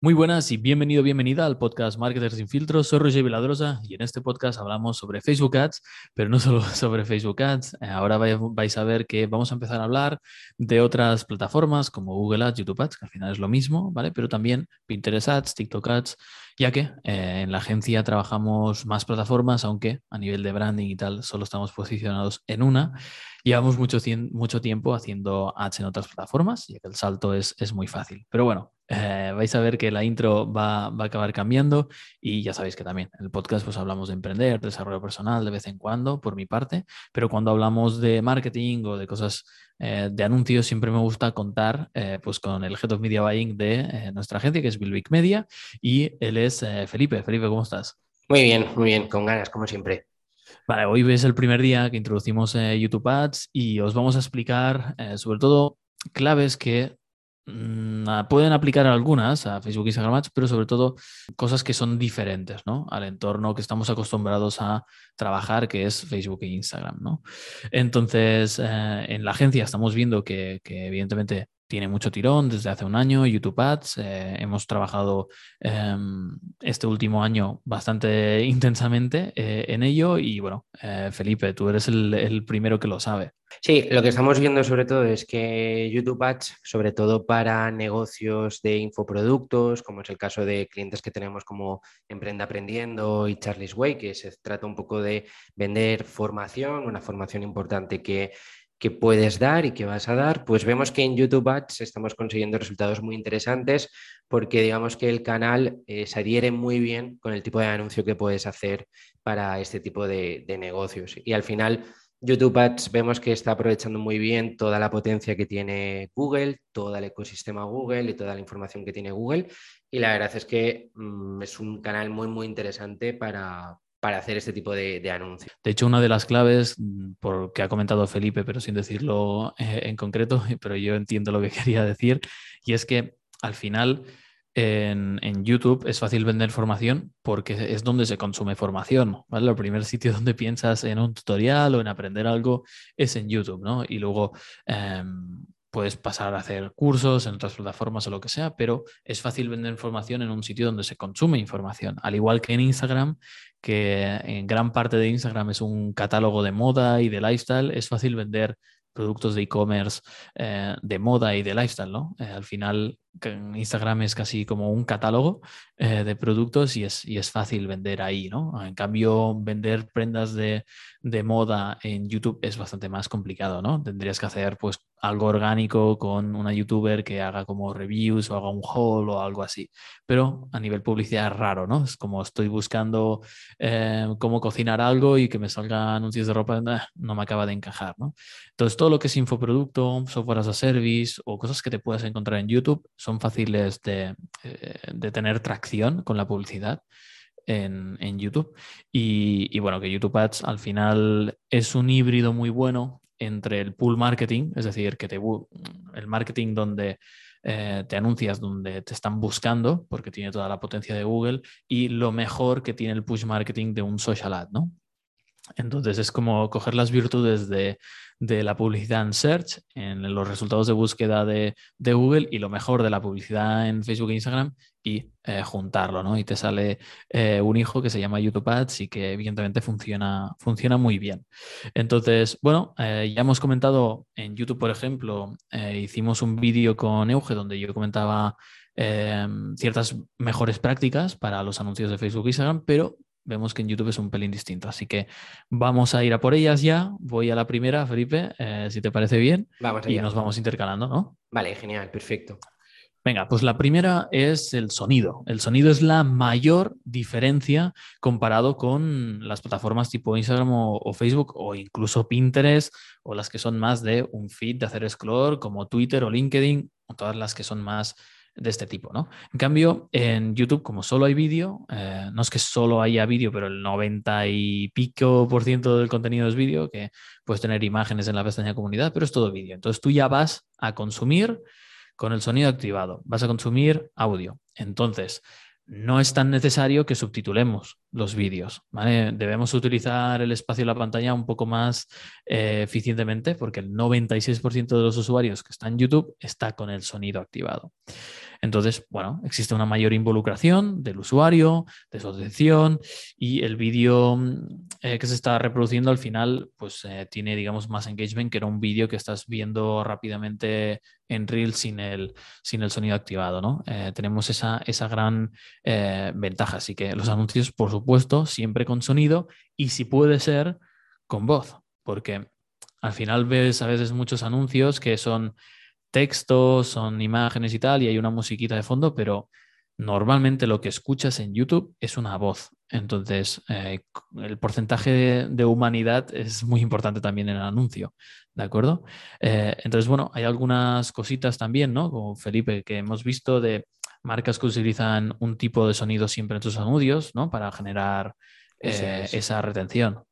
Muy buenas y bienvenido, bienvenida al podcast Marketers sin filtros. Soy Roger Viladrosa y en este podcast hablamos sobre Facebook Ads, pero no solo sobre Facebook Ads. Eh, ahora vais a ver que vamos a empezar a hablar de otras plataformas como Google Ads, YouTube Ads, que al final es lo mismo, ¿vale? Pero también Pinterest Ads, TikTok Ads, ya que eh, en la agencia trabajamos más plataformas, aunque a nivel de branding y tal solo estamos posicionados en una. Llevamos mucho, mucho tiempo haciendo ads en otras plataformas, y el salto es, es muy fácil. Pero bueno, eh, vais a ver que la intro va, va, a acabar cambiando y ya sabéis que también en el podcast pues hablamos de emprender, desarrollo personal de vez en cuando, por mi parte, pero cuando hablamos de marketing o de cosas eh, de anuncios siempre me gusta contar eh, pues con el Head of Media Buying de nuestra agencia que es Bilbic Media y él es Felipe. Felipe, ¿cómo estás? Muy bien, muy bien, con ganas como siempre. Vale, hoy es el primer día que introducimos YouTube Ads y os vamos a explicar sobre todo claves que Mm, pueden aplicar algunas a Facebook y Instagram Ads, pero sobre todo cosas que son diferentes ¿no? al entorno que estamos acostumbrados a trabajar, que es Facebook e Instagram. ¿no? Entonces, eh, en la agencia estamos viendo que, que evidentemente tiene mucho tirón desde hace un año, YouTube Ads. Eh, hemos trabajado em, este último año bastante intensamente eh, en ello y bueno, eh, Felipe, tú eres el, primero que lo sabe. Sí, lo que estamos viendo sobre todo es que YouTube Ads, sobre todo para negocios de infoproductos, como es el caso de clientes que tenemos como Emprenda Aprendiendo y Charlie's Way, que se trata un poco de vender formación, una formación importante que que puedes dar y que vas a dar, pues vemos que en YouTube Ads estamos consiguiendo resultados muy interesantes porque digamos que el canal eh, se adhiere muy bien con el tipo de anuncio que puedes hacer para este tipo de, negocios. Y al final YouTube Ads vemos que está aprovechando muy bien toda la potencia que tiene Google, todo el ecosistema Google y toda la información que tiene Google. Y la verdad es que mm, es un canal muy, muy interesante para, para hacer este tipo de, anuncios. De hecho, una de las claves, mm, por que ha comentado Felipe, pero sin decirlo eh, en concreto, pero yo entiendo lo que quería decir, y es que al final en, YouTube es fácil vender formación porque es donde se consume formación, ¿vale? El primer sitio donde piensas en un tutorial o en aprender algo es en YouTube, ¿no? Y luego... Em, puedes pasar a hacer cursos en otras plataformas o lo que sea, pero es fácil vender información en un sitio donde se consume información. Al igual que en Instagram, que en gran parte de Instagram es un catálogo de moda y de lifestyle, es fácil vender productos de e-commerce eh, de moda y de lifestyle, ¿no? Eh, al final Instagram es casi como un catálogo eh, de productos y es, y es fácil vender ahí, ¿no? En cambio, vender prendas de, de, moda en YouTube es bastante más complicado, ¿no? Tendrías que hacer pues algo orgánico con una youtuber que haga como reviews o haga un haul o algo así. Pero a nivel publicidad es raro, ¿no? Es como estoy buscando eh, cómo cocinar algo y que me salgan anuncios de ropa, no me acaba de encajar, ¿no? Entonces, todo lo que es infoproducto, software as a service o cosas que te puedas encontrar en YouTube son fáciles de, eh, de tener tracción con la publicidad. En, en, YouTube. Y, bueno, que YouTube Ads al final es un híbrido muy bueno entre el pool marketing, es decir, que te, el marketing donde eh, te anuncias, donde te están buscando, porque tiene toda la potencia de Google, y lo mejor que tiene el push marketing de un social ad, ¿no? Entonces es como coger las virtudes de, la publicidad en search, en los resultados de búsqueda de, Google y lo mejor de la publicidad en Facebook e Instagram y eh, juntarlo, ¿no? Y te sale eh, un hijo que se llama YouTube Ads y que evidentemente funciona, funciona muy bien. Entonces, bueno, eh, ya hemos comentado en YouTube, por ejemplo, hicimos un vídeo con Euge donde yo comentaba ciertas mejores prácticas para los anuncios de Facebook e Instagram, pero vemos que en YouTube es un pelín distinto. Así que vamos a ir a por ellas ya. Voy a la primera, Felipe, eh, si te parece bien. Vamos y nos vamos intercalando, ¿no? Vale, genial, perfecto. Venga, pues la primera es el sonido. El sonido es la mayor diferencia comparado con las plataformas tipo Instagram o, Facebook o incluso Pinterest o las que son más de un feed de hacer scroll como Twitter o LinkedIn o todas las que son más de este tipo, ¿no? En cambio, en YouTube, como solo hay vídeo, eh, no es que solo haya vídeo, pero el 90 y pico por ciento del contenido es vídeo, que puedes tener imágenes en la pestaña comunidad, pero es todo vídeo. Entonces tú ya vas a consumir con el sonido activado, vas a consumir audio. Entonces, no es tan necesario que subtitulemos los vídeos. Debemos utilizar el espacio de la pantalla un poco más eh, eficientemente porque el 96% de los usuarios que están en YouTube está con el sonido activado. Entonces, bueno, existe una mayor involucración del usuario, de su atención y el vídeo mm, eh, que se está reproduciendo al final, pues eh, tiene, digamos, más engagement que era un vídeo que estás viendo rápidamente en Reel sin el, sin el sonido activado, ¿no? Eh, tenemos esa, esa gran ventaja. Así que los anuncios, por supuesto, siempre con sonido y si puede ser con voz, porque al final ves a veces muchos anuncios que son textos, son imágenes y tal, y hay una musiquita de fondo, pero normalmente lo que escuchas en YouTube es una voz. Entonces, eh, el porcentaje de, humanidad es muy importante también en el anuncio, ¿de acuerdo? Eh, entonces, bueno, hay algunas cositas también, ¿no? Como Felipe, que hemos visto de marcas que utilizan un tipo de sonido siempre en sus anuncios, ¿no? Para generar eh, esa retención.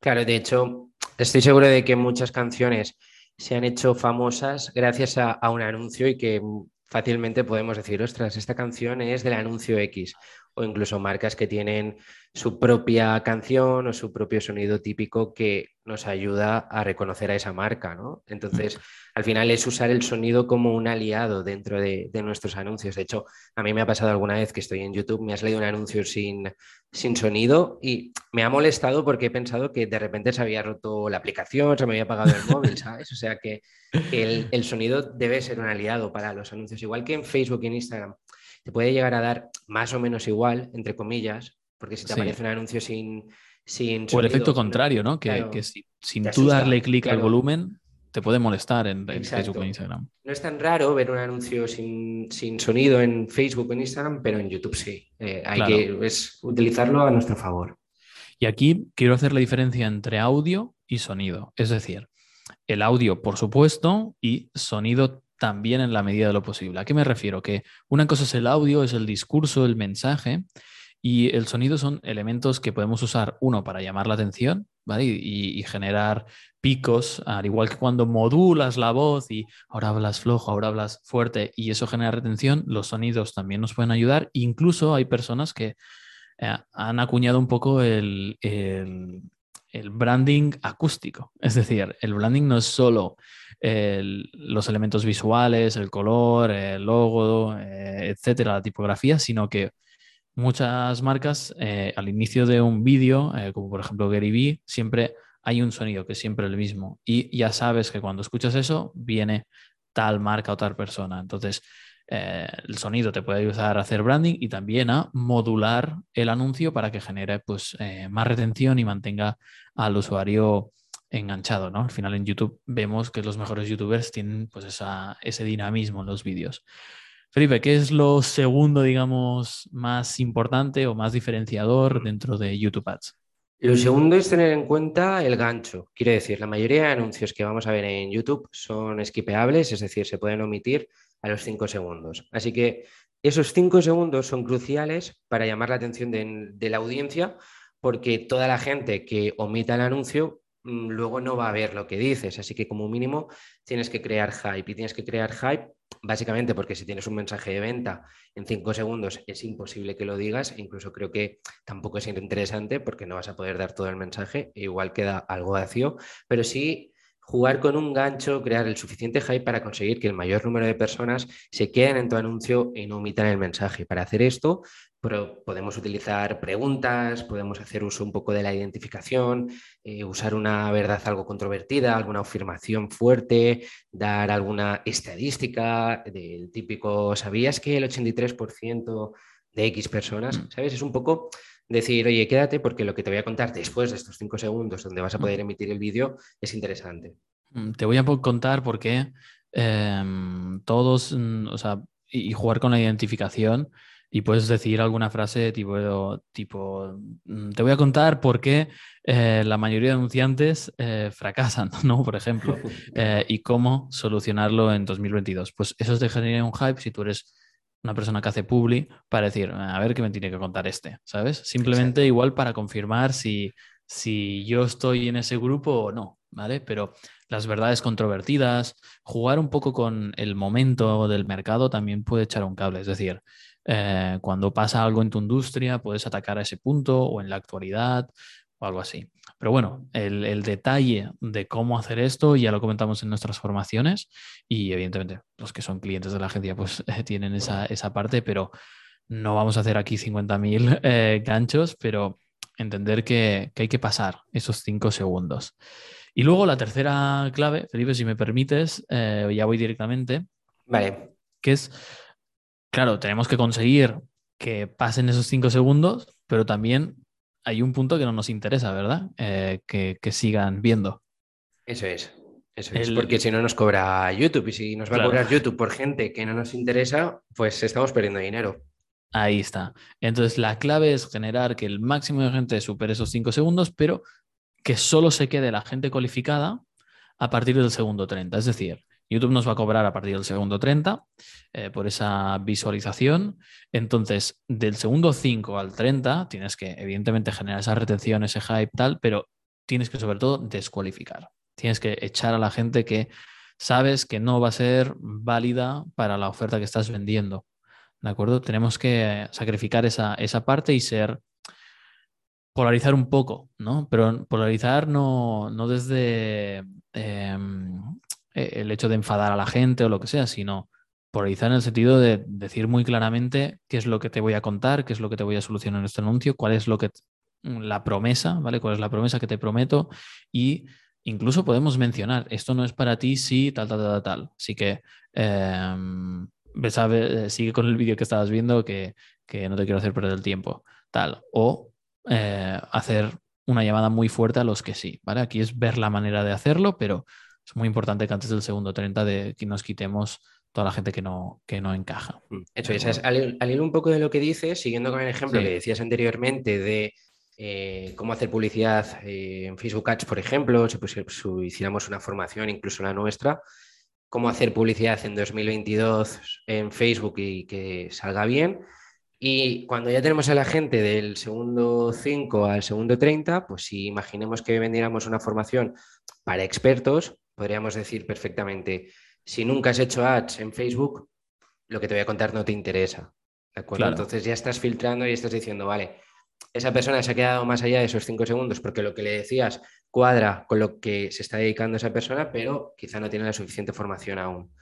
Claro, de hecho, estoy seguro de que muchas canciones se han hecho famosas gracias a, un anuncio y que fácilmente podemos decir, ostras, esta canción es del anuncio X, o incluso marcas que tienen su propia canción o su propio sonido típico que nos ayuda a reconocer a esa marca, ¿no? Entonces, al final es usar el sonido como un aliado dentro de, nuestros anuncios. De hecho, a mí me ha pasado alguna vez que estoy en YouTube, me has leído un anuncio sin, sin sonido y me ha molestado porque he pensado que de repente se había roto la aplicación, se me había apagado el móvil, ¿sabes? O sea que, el, el sonido debe ser un aliado para los anuncios, igual que en Facebook y en Instagram te puede llegar a dar más o menos igual, entre comillas, porque si te aparece un anuncio sin, sin O el efecto contrario, ¿no? Que, sin tú darle clic al volumen, te puede molestar en, Facebook o Instagram. No es tan raro ver un anuncio sin, sonido en Facebook o en Instagram, pero en YouTube sí. Eh, hay que es utilizarlo a nuestro favor. Y aquí quiero hacer la diferencia entre audio y sonido. Es decir, el audio, por supuesto, y sonido también en la medida de lo posible. ¿A qué me refiero? Que una cosa es el audio, es el discurso, el mensaje, y el sonido son elementos que podemos usar, uno, para llamar la atención. Y, generar picos, al igual que cuando modulas la voz y ahora hablas flojo, ahora hablas fuerte, y eso genera retención, los sonidos también nos pueden ayudar. Incluso hay personas que eh, han acuñado un poco el branding acústico. Es decir, el branding no es solo los elementos visuales, el color, el logo, eh, etcétera, la tipografía, sino que muchas marcas eh, al inicio de un vídeo, eh, como por ejemplo Gary Vee, siempre hay un sonido que es siempre el mismo y ya sabes que cuando escuchas eso viene tal marca o tal persona. Entonces, el sonido te puede ayudar a hacer branding y también a modular el anuncio para que genere pues, más retención y mantenga al usuario enganchado, ¿no? Al final en YouTube vemos que los mejores youtubers tienen pues esa, ese dinamismo en los vídeos. Felipe, ¿qué es lo segundo, digamos, más importante o más diferenciador dentro de YouTube Ads? Lo segundo es tener en cuenta el gancho. Quiere decir, la mayoría de anuncios que vamos a ver en YouTube son skipeables, es decir, se pueden omitir a los cinco segundos. Así que esos cinco segundos son cruciales para llamar la atención de, la audiencia porque toda la gente que omita el anuncio luego no va a ver lo que dices. Así que como mínimo tienes que crear hype y tienes que crear hype básicamente porque si tienes un mensaje de venta en cinco segundos es imposible que lo digas. Incluso creo que tampoco es interesante porque no vas a poder dar todo el mensaje. E igual queda algo vacío, pero sí jugar con un gancho, crear el suficiente hype para conseguir que el mayor número de personas se queden en tu anuncio y no omitan el mensaje. Para hacer esto, podemos utilizar preguntas, podemos hacer uso un poco de la identificación, eh, usar una verdad algo controvertida, alguna afirmación fuerte, dar alguna estadística del típico, ¿sabías que el 83% de X personas, mm. ¿sabes? Es un poco decir, oye, quédate porque lo que te voy a contar después de estos cinco segundos donde vas a poder mm. emitir el vídeo es interesante. Mm, te voy a contar por qué em, todos, o sea, y, jugar con la identificación y puedes decir alguna frase tipo, tipo te voy a contar por qué eh, la mayoría de anunciantes eh, fracasan, ¿no? Por ejemplo, eh, y cómo solucionarlo en 2022. Pues eso te genera un hype si tú eres una persona que hace publi para decir, a ver qué me tiene que contar este, ¿sabes? Simplemente igual para confirmar si, si yo estoy en ese grupo o no, ¿vale? Pero las verdades controvertidas, jugar un poco con el momento del mercado también puede echar un cable, es decir, eh, cuando pasa algo en tu industria puedes atacar a ese punto o en la actualidad o algo así. Pero bueno, el, detalle de cómo hacer esto ya lo comentamos en nuestras formaciones y evidentemente los que son clientes de la agencia pues tienen esa, parte, pero no vamos a hacer aquí 50.000 eh, ganchos, pero entender que, hay que pasar esos cinco segundos. Y luego la tercera clave, Felipe, si me permites, eh, ya voy directamente. Vale. Que es, claro, tenemos que conseguir que pasen esos cinco segundos, pero también hay un punto que no nos interesa, ¿verdad? Eh, que, sigan viendo. Eso es. Eso es, porque si no nos cobra YouTube y si nos va a cobrar YouTube por gente que no nos interesa, pues estamos perdiendo dinero. Ahí está. Entonces la clave es generar que el máximo de gente supere esos cinco segundos, pero que solo se quede la gente cualificada a partir del segundo 30. Es decir, YouTube nos va a cobrar a partir del segundo 30 eh, por esa visualización. Entonces, del segundo 5 al 30, tienes que, evidentemente, generar esa retención, ese hype, tal, pero tienes que, sobre todo, descualificar. Tienes que echar a la gente que sabes que no va a ser válida para la oferta que estás vendiendo. ¿De acuerdo? Tenemos que sacrificar esa, esa parte y ser polarizar un poco, ¿no? Pero polarizar no, no desde em, el hecho de enfadar a la gente o lo que sea, sino polarizar en el sentido de decir muy claramente qué es lo que te voy a contar, qué es lo que te voy a solucionar en este anuncio, cuál es lo que la promesa, ¿vale? ¿Cuál es la promesa que te prometo? Y incluso podemos mencionar, esto no es para ti, sí, tal, tal, tal, tal. Así que em, sigue con el vídeo que estabas viendo que, que no te quiero hacer perder el tiempo, tal. O eh, hacer una llamada muy fuerte a los que sí, ¿vale? Aquí es ver la manera de hacerlo, pero es muy importante que antes del segundo 30 de que nos quitemos toda la gente que no, que no encaja. Mm, eso es, al, ir un poco de lo que dices, siguiendo con el ejemplo que decías anteriormente de eh, cómo hacer publicidad eh, en Facebook Ads, por ejemplo, si, pues, hiciéramos una formación, incluso la nuestra, cómo hacer publicidad en 2022 en Facebook y que salga bien, y cuando ya tenemos a la gente del segundo 5 al segundo 30, pues si imaginemos que vendiéramos una formación para expertos, podríamos decir perfectamente, si nunca has hecho ads en Facebook, lo que te voy a contar no te interesa. ¿De acuerdo? Entonces ya estás filtrando y estás diciendo, vale, esa persona se ha quedado más allá de esos 5 segundos porque lo que le decías cuadra con lo que se está dedicando esa persona, pero quizá no tiene la suficiente formación aún.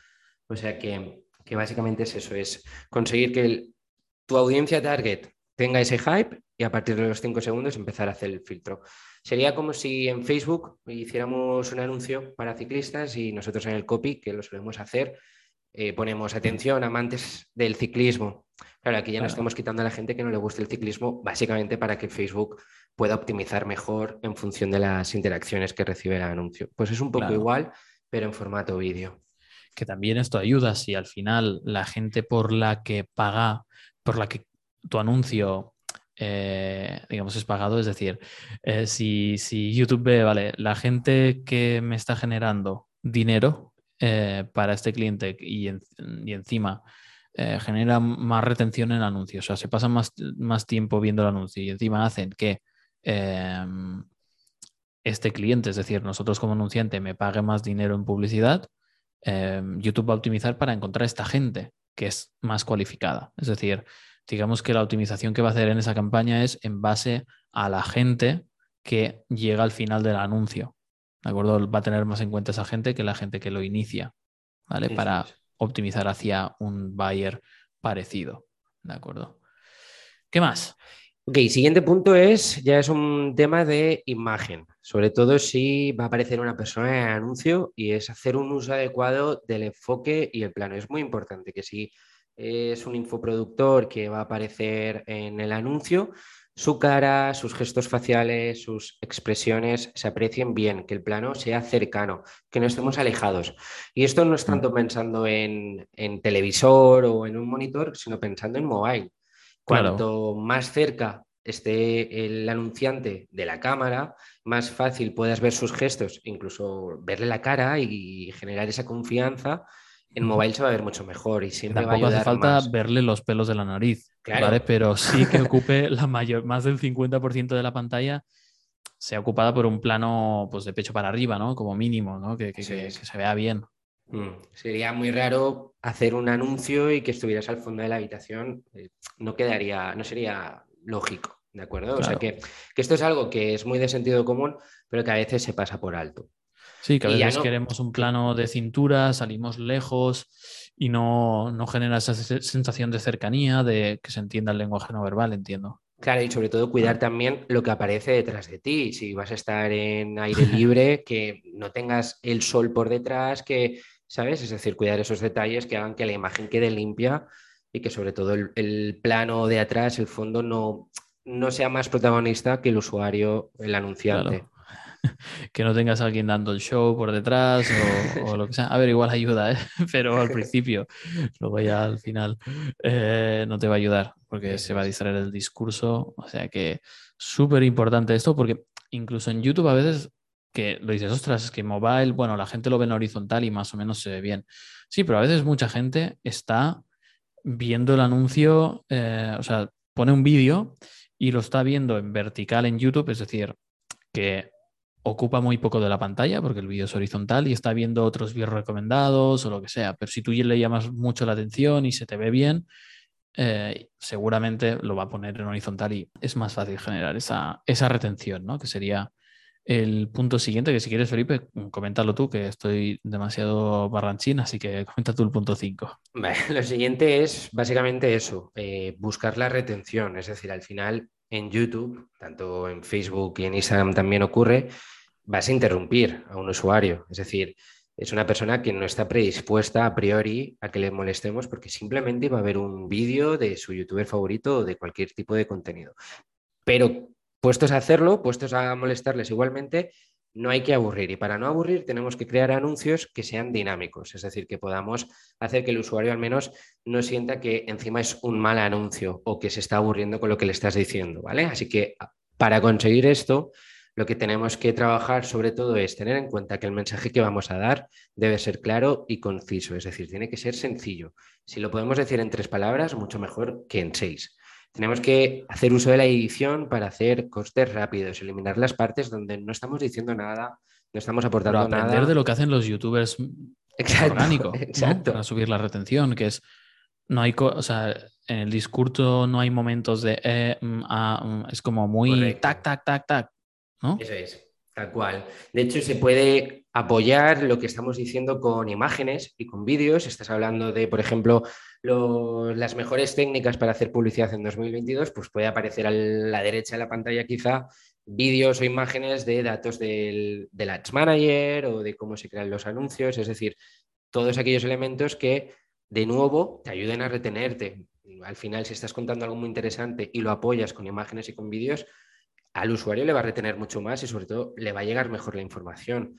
O sea que, que básicamente es eso, es conseguir que el, tu audiencia target tenga ese hype y a partir de los cinco segundos empezar a hacer el filtro. Sería como si en Facebook hiciéramos un anuncio para ciclistas y nosotros en el copy, que lo solemos hacer, eh, ponemos atención, amantes del ciclismo. Claro, aquí ya nos estamos quitando a la gente que no le guste el ciclismo, básicamente para que Facebook pueda optimizar mejor en función de las interacciones que recibe el anuncio. Pues es un poco igual, pero en formato vídeo. Que también esto ayuda si al final la gente por la que paga por la que tu anuncio, eh, digamos, es pagado. Es decir, eh, si, YouTube ve, vale, la gente que me está generando dinero eh, para este cliente y, encima genera más retención en el anuncio, o sea, se pasa más, más tiempo viendo el anuncio y encima hacen que em, este cliente, es decir, nosotros como anunciante, me pague más dinero en publicidad, em, YouTube va a optimizar para encontrar esta gente que es más cualificada. Es decir, digamos que la optimización que va a hacer en esa campaña es en base a la gente que llega al final del anuncio. ¿De acuerdo? Va a tener más en cuenta esa gente que la gente que lo inicia, ¿vale? Para optimizar hacia un buyer parecido. ¿De acuerdo? ¿Qué más? Ok, siguiente punto es, ya es un tema de imagen, sobre todo si va a aparecer una persona en el anuncio y es hacer un uso adecuado del enfoque y el plano. Es muy importante que si es un infoproductor que va a aparecer en el anuncio, su cara, sus gestos faciales, sus expresiones se aprecien bien, que el plano sea cercano, que no estemos alejados. Y esto no es mm. tanto pensando en, televisor o en un monitor, sino pensando en mobile. Cuanto más cerca esté el anunciante de la cámara, más fácil puedas ver sus gestos, incluso verle la cara y generar esa confianza en mobile se va a ver mucho mejor y siempre va a ayudar hace falta verle los pelos de la nariz, ¿vale? Pero sí que ocupe la mayor, más del 50% de la pantalla sea ocupada por un plano pues, de pecho para arriba, ¿no? Como mínimo, ¿no? Que, se vea bien. Mm, sería muy raro hacer un anuncio y que estuvieras al fondo de la habitación. Eh, no quedaría, no sería lógico. ¿De acuerdo? O sea que, esto es algo que es muy de sentido común, pero que a veces se pasa por alto. Sí, que a veces queremos un plano de cintura, salimos lejos y no, no genera esa sensación de cercanía, de que se entienda el lenguaje no verbal, entiendo. Claro, y sobre todo cuidar también lo que aparece detrás de ti. Si vas a estar en aire libre, que no tengas el sol por detrás, que, ¿sabes? Es decir, cuidar esos detalles que hagan que la imagen quede limpia y que sobre todo el, plano de atrás, el fondo, no, no sea más protagonista que el usuario, el anunciante. que no tengas a alguien dando el show por detrás o, lo que sea. A ver, igual ayuda, ¿eh? pero al principio, luego ya al final eh, no te va a ayudar porque se va a distraer el discurso. O sea que súper importante esto porque incluso en YouTube a veces que lo dices, ostras, es que mobile, bueno, la gente lo ve en horizontal y más o menos se ve bien. Sí, pero a veces mucha gente está viendo el anuncio, eh, o sea, pone un vídeo y lo está viendo en vertical en YouTube, es decir, que ocupa muy poco de la pantalla porque el vídeo es horizontal y está viendo otros vídeos recomendados o lo que sea. Pero si tú le llamas mucho la atención y se te ve bien, eh, seguramente lo va a poner en horizontal y es más fácil generar esa, esa retención, ¿no? Que sería el punto siguiente, que si quieres, Felipe, coméntalo tú, que estoy demasiado barranchín, así que comenta tú el punto 5. Lo siguiente es básicamente eso, eh, buscar la retención, es decir, al final en YouTube, tanto en Facebook y en Instagram también ocurre, vas a interrumpir a un usuario. Es decir, es una persona que no está predispuesta a priori a que le molestemos porque simplemente va a ver un vídeo de su youtuber favorito o de cualquier tipo de contenido. Pero puestos a hacerlo, puestos a molestarles igualmente, no hay que aburrir. Y para no aburrir tenemos que crear anuncios que sean dinámicos, es decir, que podamos hacer que el usuario al menos no sienta que encima es un mal anuncio o que se está aburriendo con lo que le estás diciendo, ¿vale? Así que para conseguir esto, lo que tenemos que trabajar sobre todo es tener en cuenta que el mensaje que vamos a dar debe ser claro y conciso, es decir, tiene que ser sencillo. Si lo podemos decir en tres palabras, mucho mejor que en seis. Tenemos que hacer uso de la edición para hacer costes rápidos, eliminar las partes donde no estamos diciendo nada, no estamos aportando Pero aprender de lo que hacen los youtubers orgánico, para subir la retención, que es no hay, o sea, en el discurso no hay momentos de eh, mm, ah, mm, es como muy tac, tac, tac, tac, Eso es. Tal cual. De hecho, se puede apoyar lo que estamos diciendo con imágenes y con vídeos. Estás hablando de, por ejemplo, las mejores técnicas para hacer publicidad en 2022, pues puede aparecer a la derecha de la pantalla quizá vídeos o imágenes de datos del, del Ads Manager o de cómo se crean los anuncios. Es decir, todos aquellos elementos que, de nuevo, te ayuden a retenerte. Al final, si estás contando algo muy interesante y lo apoyas con imágenes y con vídeos, al usuario le va a retener mucho más y sobre todo le va a llegar mejor la información.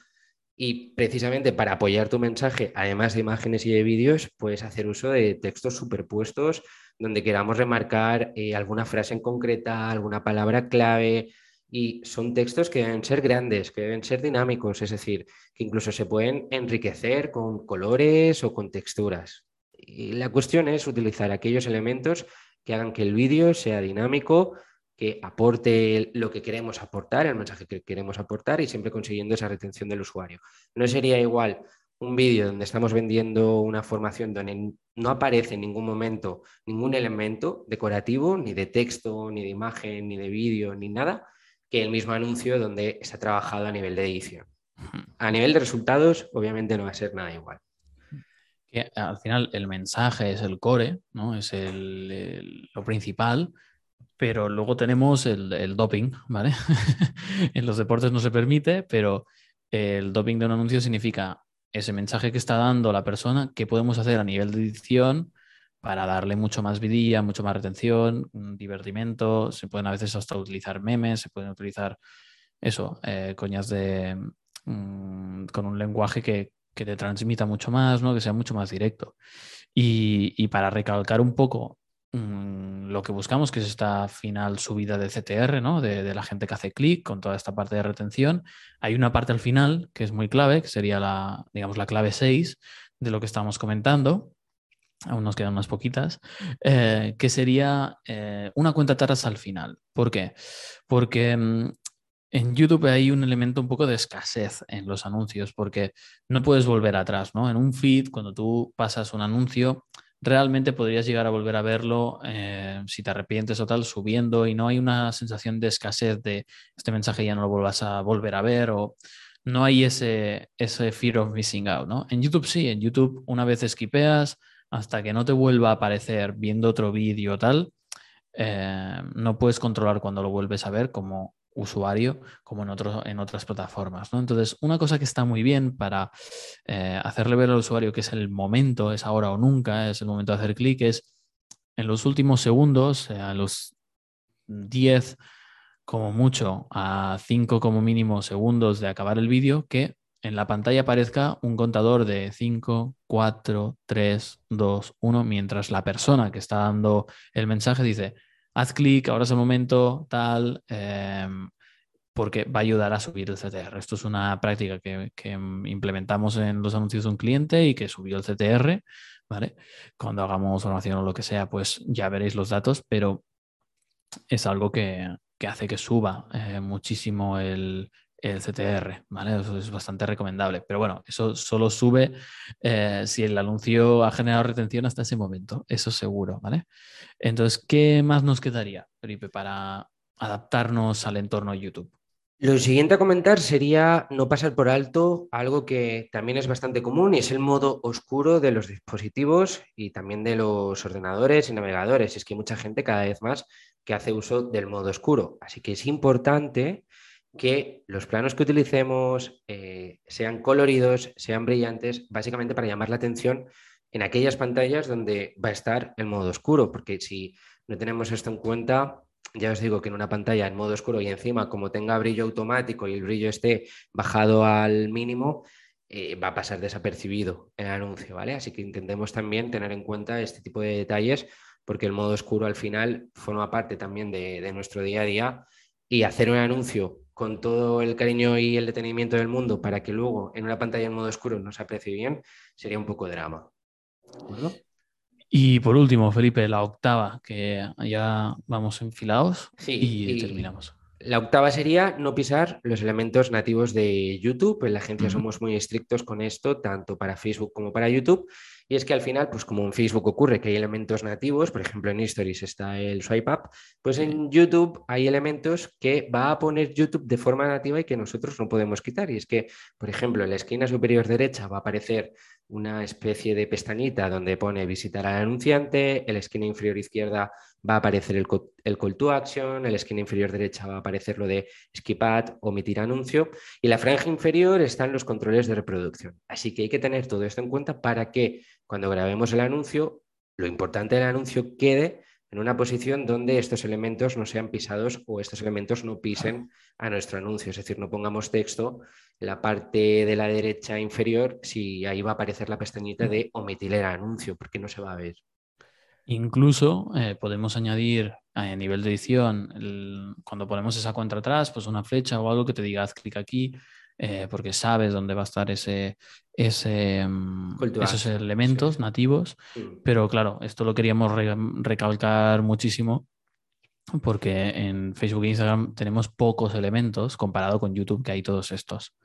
Y precisamente para apoyar tu mensaje, además de imágenes y de vídeos, puedes hacer uso de textos superpuestos donde queramos remarcar eh, alguna frase en concreta, alguna palabra clave. Y son textos que deben ser grandes, que deben ser dinámicos, es decir, que incluso se pueden enriquecer con colores o con texturas. Y la cuestión es utilizar aquellos elementos que hagan que el vídeo sea dinámico, que aporte lo que queremos aportar, el mensaje que queremos aportar y siempre consiguiendo esa retención del usuario. No sería igual un vídeo donde estamos vendiendo una formación donde no aparece en ningún momento ningún elemento decorativo, ni de texto, ni de imagen, ni de vídeo, ni nada, que el mismo anuncio donde está trabajado a nivel de edición. A nivel de resultados, obviamente no va a ser nada igual. al final el mensaje es el core, ¿no? Es lo principal, pero luego tenemos el, doping, ¿vale? en los deportes no se permite, pero el doping de un anuncio significa ese mensaje que está dando la persona, qué podemos hacer a nivel de edición para darle mucho más vidilla, mucho más retención, divertimento, se pueden a veces hasta utilizar memes, se pueden utilizar eso, eh, coñas de mm, con un lenguaje que, que, te transmita mucho más, ¿no? que sea mucho más directo. Y, y para recalcar un poco Mm, lo que buscamos, que es esta final subida de CTR, ¿no? De, la gente que hace clic con toda esta parte de retención. Hay una parte al final que es muy clave, que sería la, digamos, la clave 6 de lo que estamos comentando. Aún nos quedan unas poquitas, eh, que sería eh, una cuenta atrás al final. ¿Por qué? Porque mm, en YouTube hay un elemento un poco de escasez en los anuncios, porque no puedes volver atrás, ¿no? En un feed, cuando tú pasas un anuncio, realmente podrías llegar a volver a verlo eh, si te arrepientes o tal, subiendo y no hay una sensación de escasez de este mensaje ya no lo vuelvas a volver a ver o no hay ese, ese fear of missing out, ¿no? En YouTube sí, en YouTube una vez esquipeas hasta que no te vuelva a aparecer viendo otro vídeo o tal, eh, no puedes controlar cuando lo vuelves a ver como usuario como en, en otras plataformas. ¿no? Entonces, una cosa que está muy bien para eh, hacerle ver al usuario que es el momento, es ahora o nunca, es el momento de hacer clic, es en los últimos segundos, a los 10 como mucho a 5 como mínimo segundos de acabar el vídeo, que en la pantalla aparezca un contador de 5, 4, 3, 2, 1, mientras la persona que está dando el mensaje dice, haz clic, ahora es el momento, tal, em, porque va a ayudar a subir el CTR. Esto es una práctica que, implementamos en los anuncios de un cliente y que subió el CTR, ¿vale? Cuando hagamos formación o lo que sea, pues ya veréis los datos, pero es algo que, hace que suba eh, muchísimo el, el CTR, ¿vale? Eso es bastante recomendable. Pero bueno, eso solo sube eh, si el anuncio ha generado retención hasta ese momento, eso seguro, ¿vale? Entonces, ¿qué más nos quedaría, Felipe, para adaptarnos al entorno YouTube? Lo siguiente a comentar sería no pasar por alto algo que también es bastante común y es el modo oscuro de los dispositivos y también de los ordenadores y navegadores. Es que hay mucha gente cada vez más que hace uso del modo oscuro. Así que es importante que los planos que utilicemos eh, sean coloridos, sean brillantes, básicamente para llamar la atención en aquellas pantallas donde va a estar el modo oscuro, porque si no tenemos esto en cuenta, ya os digo que en una pantalla en modo oscuro y encima como tenga brillo automático y el brillo esté bajado al mínimo, eh, va a pasar desapercibido el anuncio, ¿vale? Así que intentemos también tener en cuenta este tipo de detalles porque el modo oscuro al final forma parte también de, de nuestro día a día y hacer un anuncio con todo el cariño y el detenimiento del mundo para que luego en una pantalla en modo oscuro no se aprecie bien, sería un poco drama. Y por último, Felipe, la octava, que ya vamos enfilados y, terminamos. La octava sería no pisar los elementos nativos de YouTube. En la agencia somos muy estrictos con esto, tanto para Facebook como para YouTube. Y es que al final, pues como en Facebook ocurre que hay elementos nativos, por ejemplo en Stories está el swipe up, pues en YouTube hay elementos que va a poner YouTube de forma nativa y que nosotros no podemos quitar. Y es que, por ejemplo, en la esquina superior derecha va a aparecer una especie de pestañita donde pone visitar al anunciante, en la esquina inferior izquierda va a aparecer el, call to action, en la esquina inferior derecha va a aparecer lo de skip ad, omitir anuncio, y la franja inferior están los controles de reproducción. Así que hay que tener todo esto en cuenta para que cuando grabemos el anuncio, lo importante del anuncio quede en una posición donde estos elementos no sean pisados o estos elementos no pisen a nuestro anuncio. Es decir, no pongamos texto en la parte de la derecha inferior si ahí va a aparecer la pestañita de omitir el anuncio, porque no se va a ver. Incluso eh, podemos añadir a nivel de edición, cuando ponemos esa cuenta atrás, pues una flecha o algo que te diga haz clic aquí, eh, porque sabes dónde va a estar ese, ese mm, esos elementos nativos. Pero claro, esto lo queríamos recalcar muchísimo porque en Facebook e Instagram tenemos pocos elementos comparado con YouTube, que hay todos estos.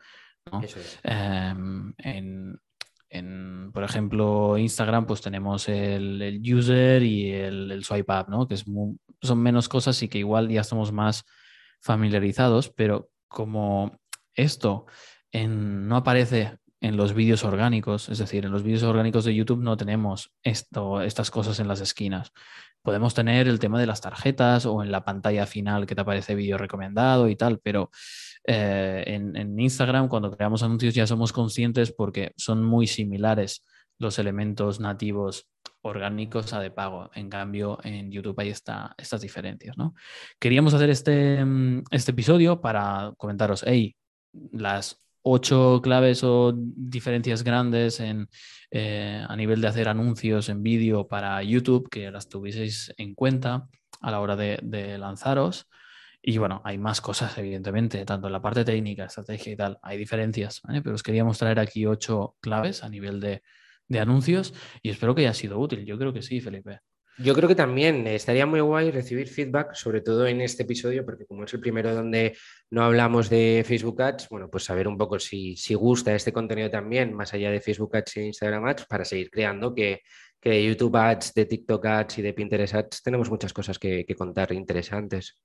Em, en, por ejemplo, Instagram, pues tenemos el, user y el, swipe up, ¿no? Que es son menos cosas y que igual ya estamos más familiarizados, pero como esto no aparece en los vídeos orgánicos, es decir, en los vídeos orgánicos de YouTube no tenemos esto, estas cosas en las esquinas. Podemos tener el tema de las tarjetas o en la pantalla final que te aparece vídeo recomendado y tal, pero eh, en, Instagram cuando creamos anuncios ya somos conscientes porque son muy similares los elementos nativos orgánicos a de pago. En cambio, en YouTube hay esta, estas diferencias. ¿no? Queríamos hacer este, este episodio para comentaros, hey, las ocho claves o diferencias grandes en, eh, a nivel de hacer anuncios en vídeo para YouTube, que las tuvieseis en cuenta a la hora de, lanzaros. Y bueno, hay más cosas, evidentemente, tanto en la parte técnica, estrategia y tal, hay diferencias, pero os queríamos traer aquí ocho claves a nivel de, de anuncios y espero que haya sido útil. Yo creo que sí, Felipe. Yo creo que también estaría muy guay recibir feedback, sobre todo en este episodio, porque como es el primero donde no hablamos de Facebook Ads, bueno, pues saber un poco si, si gusta este contenido también, más allá de Facebook Ads e Instagram Ads, para seguir creando, que, que de YouTube Ads, de TikTok Ads y de Pinterest Ads tenemos muchas cosas que, contar interesantes.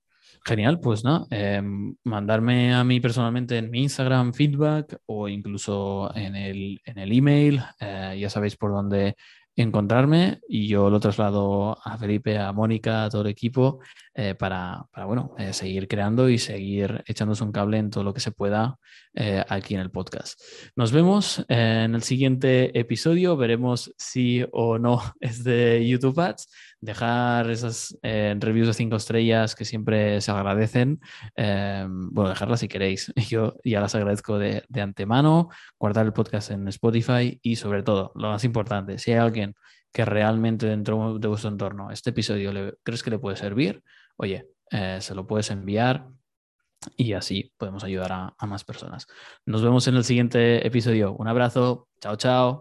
Genial, pues no, em, mandarme a mí personalmente en mi Instagram feedback o incluso en el, en el email, eh, ya sabéis por dónde encontrarme y yo lo traslado a Felipe, a Mónica, a todo el equipo eh, para, bueno, eh, seguir creando y seguir echándose un cable en todo lo que se pueda eh, aquí en el podcast. Nos vemos en el siguiente episodio, veremos si o no es de YouTube Ads, dejar esas reviews de cinco estrellas que siempre se agradecen, bueno, dejarlas si queréis, yo ya las agradezco de, de antemano, guardar el podcast en Spotify y sobre todo, lo más importante, si hay alguien que realmente dentro de vuestro entorno este episodio crees que le puede servir, oye, eh, se lo puedes enviar y así podemos ayudar a más personas. Nos vemos en el siguiente episodio. Un abrazo. Chao, chao.